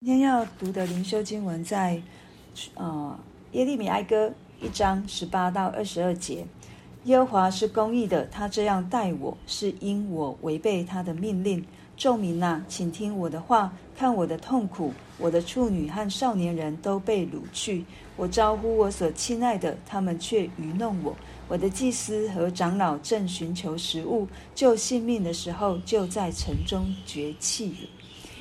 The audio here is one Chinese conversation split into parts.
今天要读的灵修经文在，呃，耶利米哀歌一章十八到二十二节。耶和华是公义的，他这样待我是因我违背他的命令。众民呐，请听我的话，看我的痛苦。我的处女和少年人都被掳去，我招呼我所亲爱的，他们却愚弄我。我的祭司和长老正寻求食物，救性命的时候，就在城中绝气了。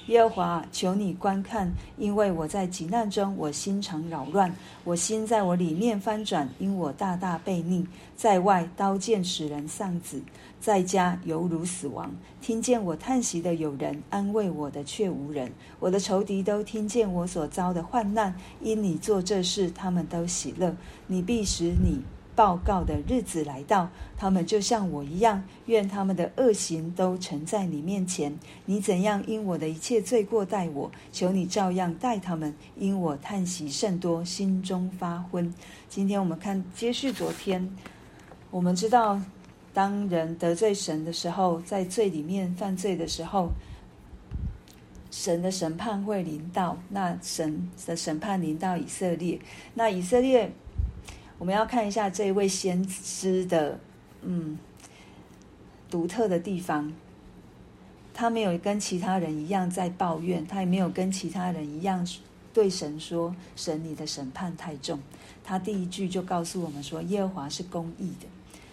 耶和华，求你观看，因为我在急难中，我心肠扰乱，我心在我里面翻转，因我大大悖逆。在外刀剑使人丧子，在家犹如死亡。听见我叹息的有人，安慰我的却无人。我的仇敌都听见我所遭的患难，因你做这事，他们都喜乐。你必使你。报告的日子来到，他们就像我一样，愿他们的恶行都呈在你面前。你怎样因我的一切罪过待我，求你照样待他们，因我叹息甚多，心中发昏。今天我们看接续昨天，我们知道，当人得罪神的时候，在罪里面犯罪的时候，神的审判会临到。那神的审判临到以色列，那以色列。我们要看一下这一位先知的，嗯，独特的地方。他没有跟其他人一样在抱怨，他也没有跟其他人一样对神说：“神，你的审判太重。”他第一句就告诉我们说：“耶和华是公义的。”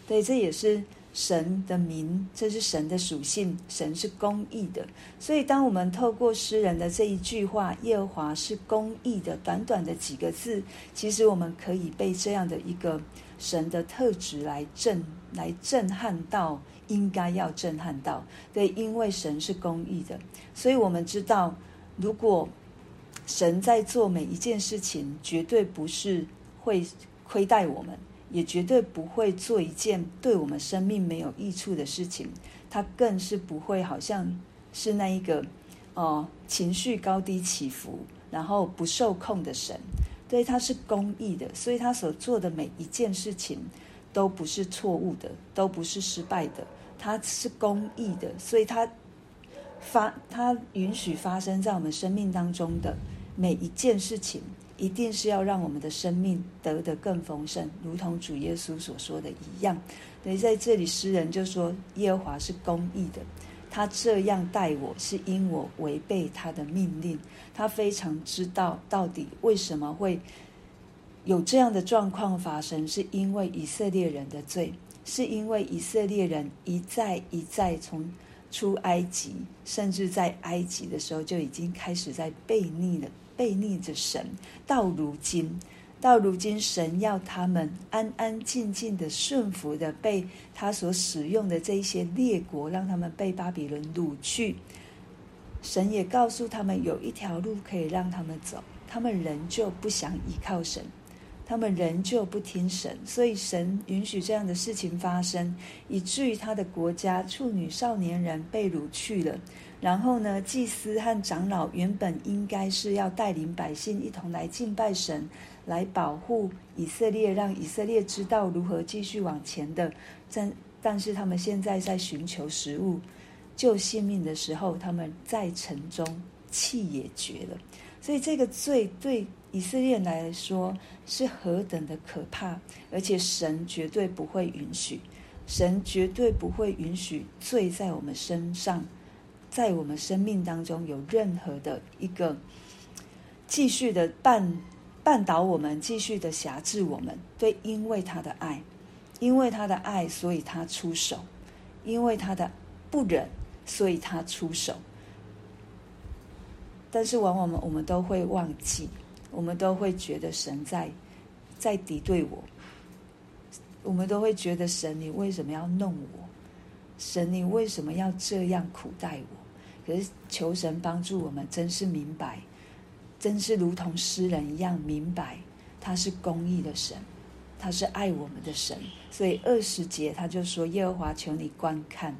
对，这也是。神的名，这是神的属性，神是公义的。所以，当我们透过诗人的这一句话“耶和华是公义的”，短短的几个字，其实我们可以被这样的一个神的特质来震、来震撼到，应该要震撼到。对，因为神是公义的，所以我们知道，如果神在做每一件事情，绝对不是会亏待我们。也绝对不会做一件对我们生命没有益处的事情，他更是不会好像是那一个哦、情绪高低起伏，然后不受控的神。对，他是公义的，所以他所做的每一件事情都不是错误的，都不是失败的。他是公义的，所以他发他允许发生在我们生命当中的每一件事情。一定是要让我们的生命得得更丰盛，如同主耶稣所说的一样。所以在这里，诗人就说：“耶和华是公义的，他这样待我是因我违背他的命令。他非常知道到底为什么会有这样的状况发生，是因为以色列人的罪，是因为以色列人一再一再从出埃及，甚至在埃及的时候就已经开始在悖逆了。”背逆着神，到如今，到如今，神要他们安安静静的顺服的被他所使用的这一些列国，让他们被巴比伦掳去。神也告诉他们有一条路可以让他们走，他们仍旧不想依靠神，他们仍旧不听神，所以神允许这样的事情发生，以至于他的国家处女少年人被掳去了。然后呢，祭司和长老原本应该是要带领百姓一同来敬拜神，来保护以色列，让以色列知道如何继续往前的。但但是他们现在在寻求食物、救性命的时候，他们在城中气也绝了。所以这个罪对以色列来说是何等的可怕，而且神绝对不会允许，神绝对不会允许罪在我们身上。在我们生命当中有任何的一个继续的绊绊倒我们，继续的辖制我们，对，因为他的爱，因为他的爱，所以他出手；因为他的不忍，所以他出手。但是往往我们我们都会忘记，我们都会觉得神在在敌对我，我们都会觉得神，你为什么要弄我？神，你为什么要这样苦待我？可是求神帮助我们，真是明白，真是如同诗人一样明白，他是公义的神，他是爱我们的神。所以二十节他就说：“耶和华，求你观看。”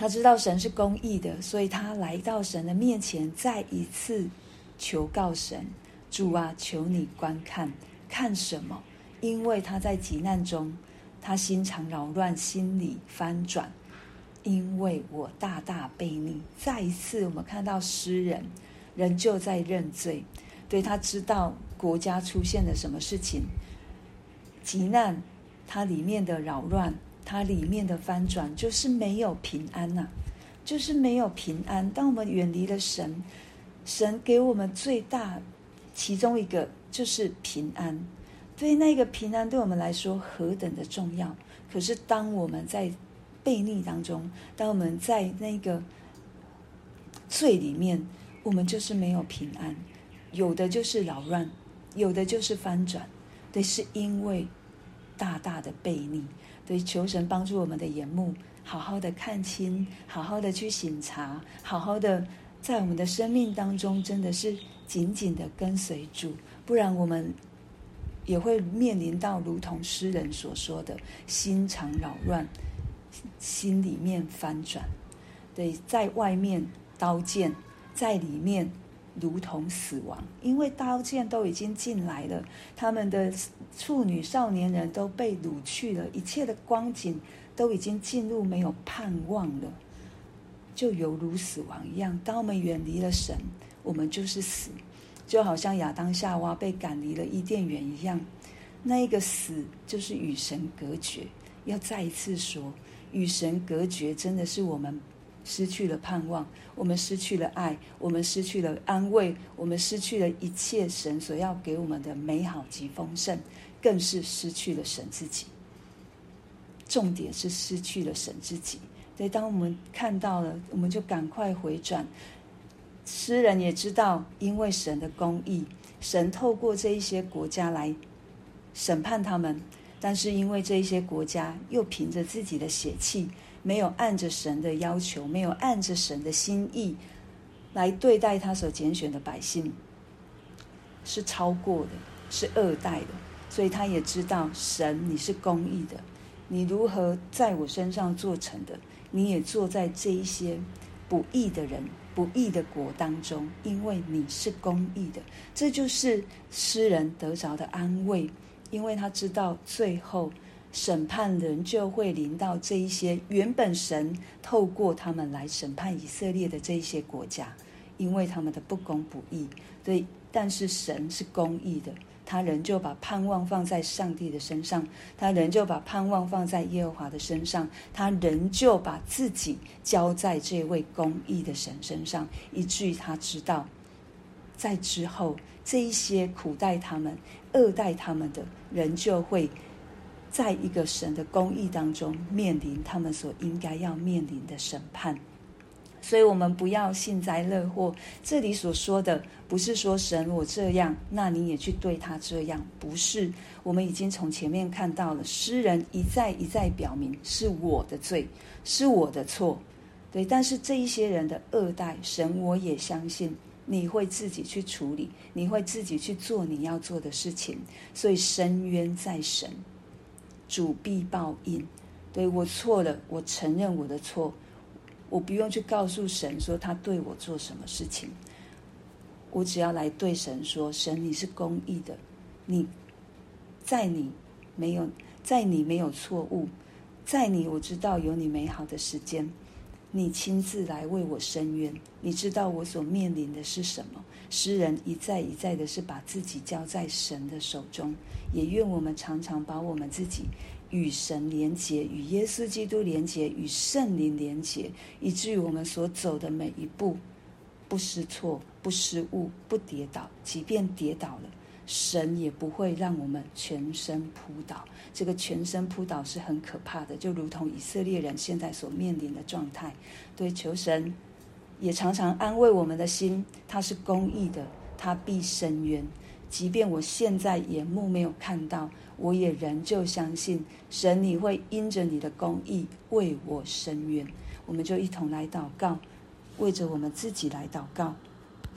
他知道神是公义的，所以他来到神的面前，再一次求告神：“主啊，求你观看，看什么？因为他在急难中，他心肠扰乱，心里翻转。”因为我大大悖逆。再一次，我们看到诗人仍旧在认罪，对，他知道国家出现了什么事情，急难，它里面的扰乱，它里面的翻转，就是没有平安呐、就是没有平安。当我们远离了神，神给我们最大其中一个就是平安。对，那个平安对我们来说何等的重要！可是当我们在悖逆当中，当我们在那个罪里面，我们就是没有平安，有的就是扰乱，有的就是翻转。对，是因为大大的悖逆。对，求神帮助我们的眼目，好好的看清，好好的去醒察，好好的在我们的生命当中，真的是紧紧的跟随主，不然我们。也会面临到如同诗人所说的“心肠扰乱，心里面翻转”。对，在外面刀剑，在里面如同死亡，因为刀剑都已经进来了，他们的处女少年人都被掳去了，一切的光景都已经进入没有盼望了，就犹如死亡一样。当我们远离了神，我们就是死。就好像亚当夏娃被赶离了伊甸园一样，那一个死就是与神隔绝。要再一次说，与神隔绝真的是我们失去了盼望，我们失去了爱，我们失去了安慰，我们失去了一切神所要给我们的美好及丰盛，更是失去了神自己。重点是失去了神自己。所以当我们看到了，我们就赶快回转。诗人也知道，因为神的公义，神透过这一些国家来审判他们，但是因为这一些国家又凭着自己的血气，没有按着神的要求，没有按着神的心意来对待他所拣选的百姓，是超过的，是恶待的，所以他也知道神你是公义的，你如何在我身上做成的，你也做在这一些不义的人。不义的国当中，因为你是公义的，这就是诗人得着的安慰，因为他知道最后审判人就会临到这一些原本神透过他们来审判以色列的这一些国家，因为他们的不公不义。对，但是神是公义的。他仍旧把盼望放在上帝的身上，他仍旧把盼望放在耶和华的身上，他仍旧把自己交在这位公义的神身上，以至于他知道，在之后这一些苦待他们、恶待他们的人，就会在一个神的公义当中面临他们所应该要面临的审判。所以，我们不要幸灾乐祸。这里所说的，不是说神我这样，那你也去对他这样，不是。我们已经从前面看到了，诗人一再一再表明是我的罪，是我的错。对，但是这一些人的恶待，神我也相信你会自己去处理，你会自己去做你要做的事情。所以，伸冤在神，主必报应。对，我错了，我承认我的错。我不用去告诉神说他对我做什么事情，我只要来对神说：神，你是公义的，你在你没有在你没有错误，在你我知道有你美好的时间，你亲自来为我伸冤，你知道我所面临的是什么。诗人一再一再的是把自己交在神的手中，也愿我们常常把我们自己。与神连结，与耶稣基督连结，与圣灵连结，以至于我们所走的每一步，不失错，不失误，不跌倒。即便跌倒了，神也不会让我们全身扑倒。这个全身扑倒是很可怕的，就如同以色列人现在所面临的状态。对，求神也常常安慰我们的心，他是公义的，他必伸冤。即便我现在眼目没有看到。我也仍旧相信神，你会因着你的公义为我伸冤。我们就一同来祷告，为着我们自己来祷告。